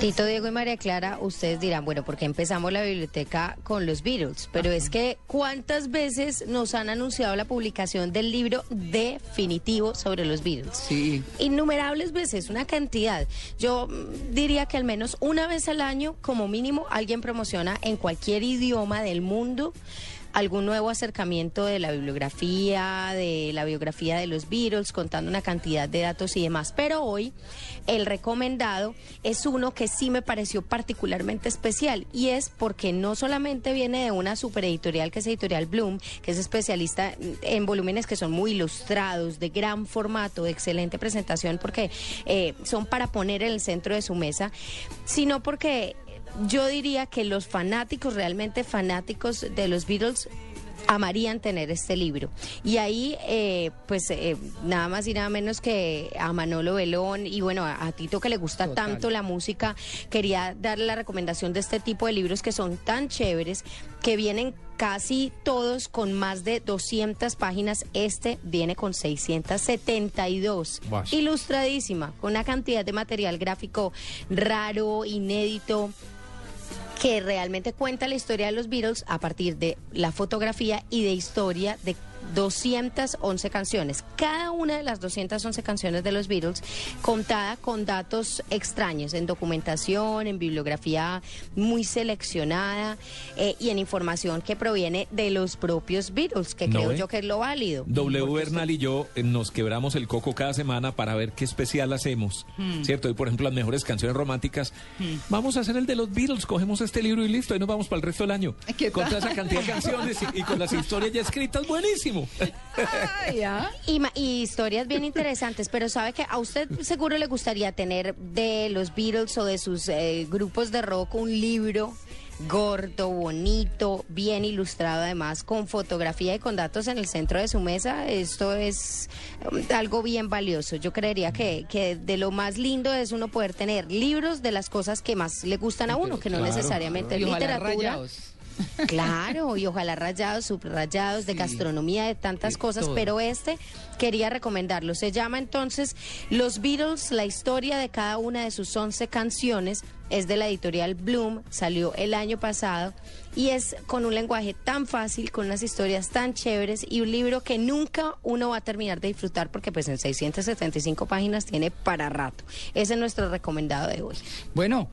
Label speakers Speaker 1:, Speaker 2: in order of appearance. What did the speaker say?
Speaker 1: Tito, Diego y María Clara, ustedes dirán, bueno, ¿por qué empezamos la biblioteca con los Beatles? Pero es que, ¿cuántas veces nos han anunciado la publicación del libro definitivo sobre los Beatles?
Speaker 2: Sí.
Speaker 1: Innumerables veces, una cantidad. Yo mm, diría que al menos una vez al año, como mínimo, alguien promociona en cualquier idioma del mundo algún nuevo acercamiento de la bibliografía, de la biografía de los Beatles, contando una cantidad de datos y demás. Pero hoy el recomendado es uno que sí me pareció particularmente especial y es porque no solamente viene de una supereditorial que es Editorial Bloom, que es especialista en volúmenes que son muy ilustrados, de gran formato, de excelente presentación, porque eh, son para poner en el centro de su mesa, sino porque yo diría que los fanáticos, realmente fanáticos de los Beatles, amarían tener este libro. Y ahí, eh, pues, eh, nada más y nada menos que a Manolo Belón y bueno, a, a Tito que le gusta
Speaker 2: Total.
Speaker 1: tanto la música, quería darle la recomendación de este tipo de libros que son tan chéveres, que vienen casi todos con más de 200 páginas. Este viene con 672.
Speaker 2: Guash.
Speaker 1: Ilustradísima, con una cantidad de material gráfico raro, inédito que realmente cuenta la historia de los Beatles a partir de la fotografía y de historia de 211 canciones. Cada una de las 211 canciones de los Beatles contada con datos extraños en documentación, en bibliografía muy seleccionada eh, y en información que proviene de los propios Beatles, que
Speaker 3: ¿No
Speaker 1: creo
Speaker 3: ve?
Speaker 1: yo que es lo válido.
Speaker 3: W Bernal y yo eh, nos quebramos el coco cada semana para ver qué especial hacemos, ¿cierto? Y por ejemplo, las mejores canciones románticas. Vamos a hacer el de los Beatles, cogemos este libro y listo, y nos vamos para el resto del año.
Speaker 2: ¿Qué
Speaker 3: Con toda esa cantidad de canciones y, y con las historias ya escritas, buenísimo.
Speaker 2: ¿ah?
Speaker 1: Y, historias bien interesantes, pero sabe que a usted seguro le gustaría tener de los Beatles o de sus eh, grupos de rock un libro gordo, bonito, bien ilustrado además, con fotografía y con datos en el centro de su mesa. Esto es um, algo bien valioso. Yo creería que, que de lo más lindo es uno poder tener libros de las cosas que más le gustan a uno, que no
Speaker 3: Claro,
Speaker 1: necesariamente
Speaker 2: Y
Speaker 1: es
Speaker 2: ojalá
Speaker 1: literatura.
Speaker 2: rayados.
Speaker 1: Claro, y ojalá rayados, subrayados, de gastronomía, de tantas cosas,
Speaker 2: todo.
Speaker 1: pero este quería recomendarlo. Se llama entonces Los Beatles, la historia de cada una de sus 11 canciones. Es de la editorial Bloom, salió el año pasado y es con un lenguaje tan fácil, con unas historias tan chéveres y un libro que nunca uno va a terminar de disfrutar porque pues en 675 páginas tiene para rato. Ese es nuestro recomendado de hoy.
Speaker 2: Bueno,